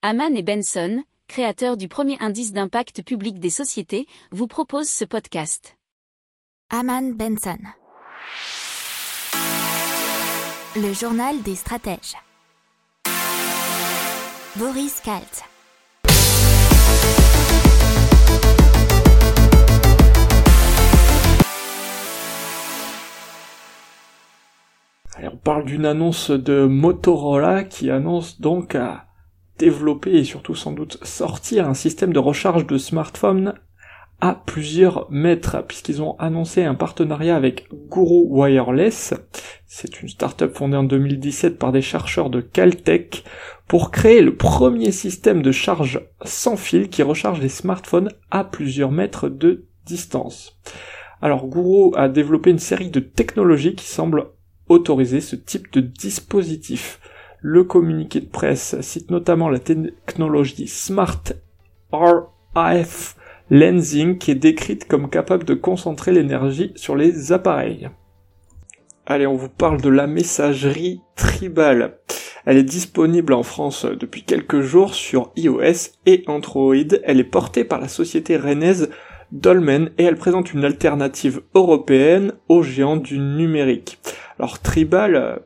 Haman et Benson, créateurs du premier indice d'impact public des sociétés, vous proposent ce podcast. Haman Benson. Le journal des stratèges. Boris Kalt. on parle d'une annonce de Motorola qui annonce donc à développer et surtout sans doute sortir un système de recharge de smartphone à plusieurs mètres, puisqu'ils ont annoncé un partenariat avec Guru Wireless. C'est une startup fondée en 2017 par des chercheurs de Caltech pour créer le premier système de charge sans fil qui recharge les smartphones à plusieurs mètres de distance. Alors Guru a développé une série de technologies qui semblent autoriser ce type de dispositif. Le communiqué de presse cite notamment la technologie Smart RF Lensing qui est décrite comme capable de concentrer l'énergie sur les appareils. Allez, on vous parle de la messagerie Tribal. Elle est disponible en France depuis quelques jours sur iOS et Android. Elle est portée par la société rennaise Dolmen et elle présente une alternative européenne aux géants du numérique. Alors Tribal,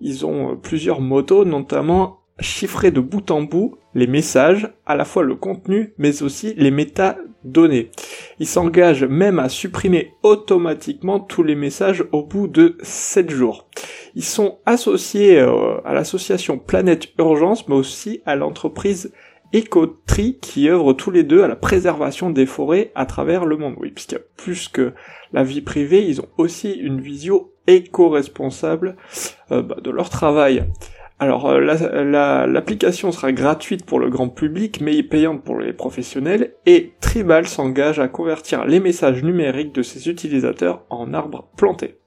ils ont euh, plusieurs motos, notamment chiffrer de bout en bout les messages, à la fois le contenu, mais aussi les métadonnées. Ils s'engagent même à supprimer automatiquement tous les messages au bout de 7 jours. Ils sont associés euh, à l'association Planète Urgence, mais aussi à l'entreprise Ecotri qui œuvrent tous les deux à la préservation des forêts à travers le monde. Oui, puisqu'il y a plus que la vie privée, ils ont aussi une vision éco-responsable euh, bah, de leur travail. Alors euh, l'application sera gratuite pour le grand public mais payante pour les professionnels et Tribal s'engage à convertir les messages numériques de ses utilisateurs en arbres plantés.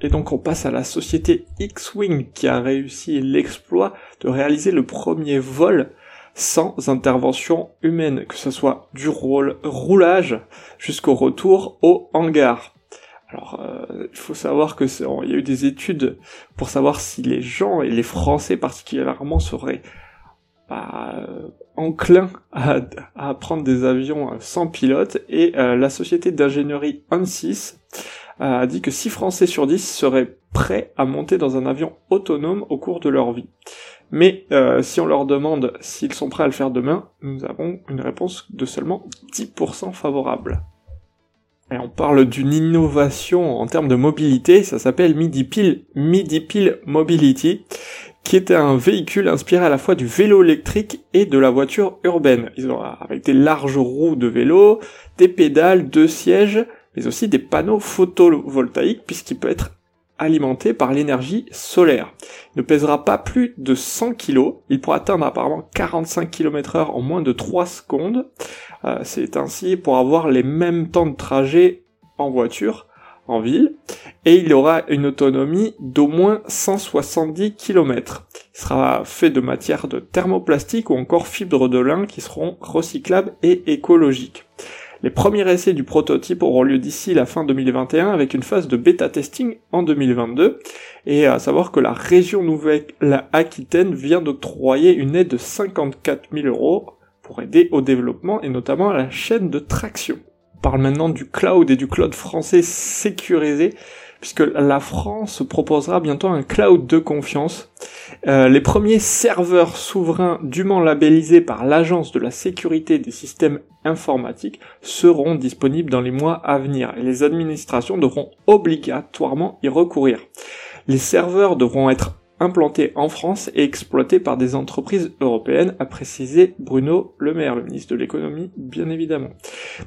Et donc on passe à la société X-Wing qui a réussi l'exploit de réaliser le premier vol sans intervention humaine, que ce soit du roulage jusqu'au retour au hangar. Alors, euh, il faut savoir que il y a eu des études pour savoir si les gens et les Français particulièrement seraient bah, enclins à, à, prendre des avions sans pilote et euh, la société d'ingénierie ANSYS a dit que 6 Français sur 10 seraient prêts à monter dans un avion autonome au cours de leur vie. Mais euh, si on leur demande s'ils sont prêts à le faire demain, nous avons une réponse de seulement 10% favorable. Et on parle d'une innovation en termes de mobilité, ça s'appelle MidiPil, MidiPil Mobility, qui est un véhicule inspiré à la fois du vélo électrique et de la voiture urbaine. Ils ont avec des larges roues de vélo, des pédales, deux sièges, mais aussi des panneaux photovoltaïques puisqu'il peut être alimenté par l'énergie solaire. Il ne pèsera pas plus de 100 kg, il pourra atteindre apparemment 45 km heure en moins de 3 secondes. Euh, c'est ainsi pour avoir les mêmes temps de trajet en voiture, en ville, et il aura une autonomie d'au moins 170 km. Il sera fait de matière de thermoplastique ou encore fibres de lin qui seront recyclables et écologiques. Les premiers essais du prototype auront lieu d'ici la fin 2021 avec une phase de bêta testing en 2022. Et à savoir que la région Nouvelle-Aquitaine vient d'octroyer une aide de 54 000 euros pour aider au développement et notamment à la chaîne de traction. On parle maintenant du cloud et du cloud français sécurisé puisque la France proposera bientôt un cloud de confiance. Euh, les premiers serveurs souverains dûment labellisés par l'Agence de la sécurité des systèmes informatiques seront disponibles dans les mois à venir et les administrations devront obligatoirement y recourir. Les serveurs devront être implanté en France et exploité par des entreprises européennes, a précisé Bruno Le Maire, le ministre de l'économie, bien évidemment.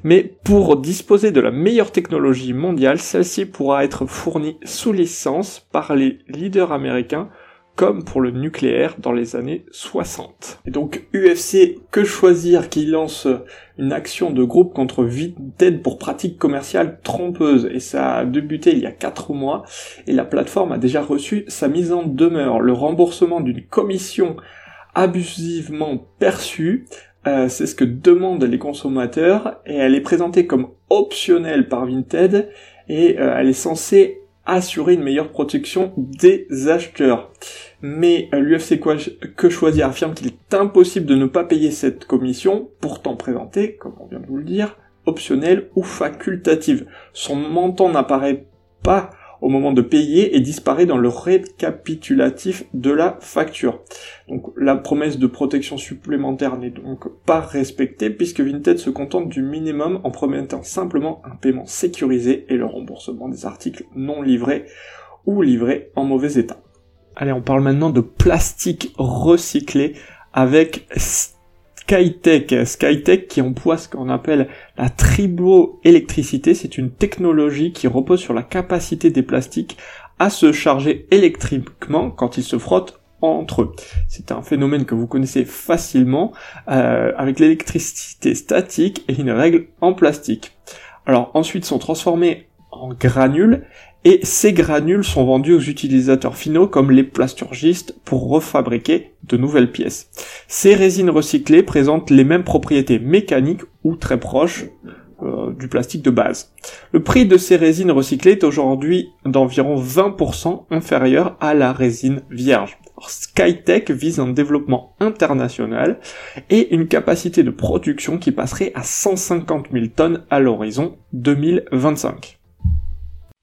Mais pour disposer de la meilleure technologie mondiale, celle-ci pourra être fournie sous licence par les leaders américains comme pour le nucléaire dans les années 60. Et donc UFC Que Choisir qui lance une action de groupe contre Vinted pour pratiques commerciales trompeuses et ça a débuté il y a 4 mois et la plateforme a déjà reçu sa mise en demeure, le remboursement d'une commission abusivement perçue, euh, c'est ce que demandent les consommateurs et elle est présentée comme optionnelle par Vinted et euh, elle est censée assurer une meilleure protection des acheteurs. Mais euh, l'UFC Que Choisir affirme qu'il est impossible de ne pas payer cette commission, pourtant présentée, comme on vient de vous le dire, optionnelle ou facultative. Son montant n'apparaît pas au moment de payer et disparaît dans le récapitulatif de la facture. Donc la promesse de protection supplémentaire n'est donc pas respectée puisque Vinted se contente du minimum en promettant simplement un paiement sécurisé et le remboursement des articles non livrés ou livrés en mauvais état. Allez, on parle maintenant de plastique recyclé avec Skytech. Skytech qui emploie ce qu'on appelle la triboélectricité. C'est une technologie qui repose sur la capacité des plastiques à se charger électriquement quand ils se frottent entre eux. C'est un phénomène que vous connaissez facilement euh, avec l'électricité statique et une règle en plastique. Alors ensuite sont transformés en granules et ces granules sont vendus aux utilisateurs finaux comme les plasturgistes pour refabriquer de nouvelles pièces. Ces résines recyclées présentent les mêmes propriétés mécaniques ou très proches euh, du plastique de base. Le prix de ces résines recyclées est aujourd'hui d'environ 20% inférieur à la résine vierge. Skytech vise un développement international et une capacité de production qui passerait à 150 000 tonnes à l'horizon 2025.